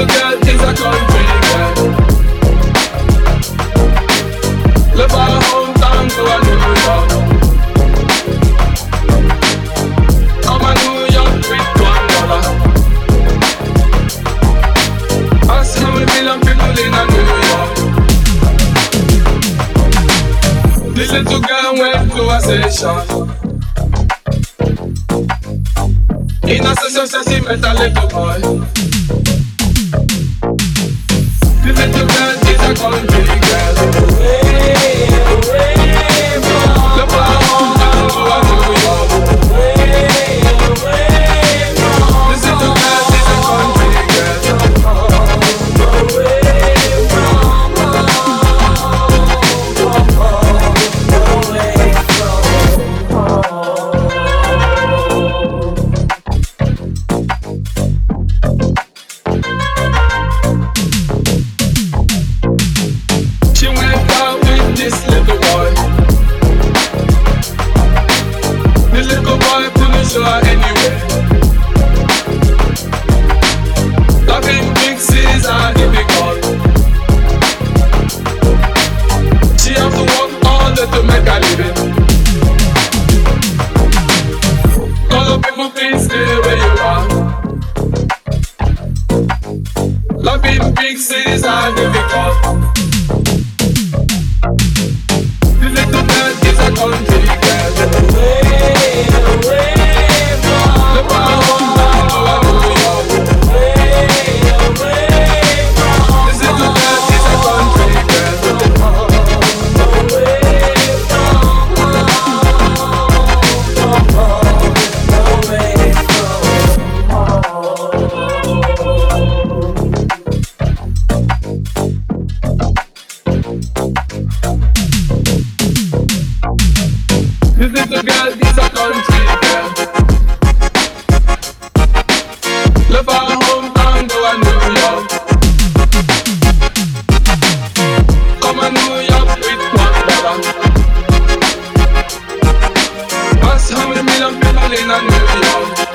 little girl is a country girl. Left her hometown to a new York. Come a New York with one dollar. Us now we million people in a New York. The little girl went to a session. In a session, she met a little boy country little boy. The little boy couldn't show her anywhere. Loving big cities are difficult. She have to work to make a living. All the people where you are. Loving big cities. This little girl is a country girl. Love hometown, go to New York. Come to New York with one dollar. Pass people in New York.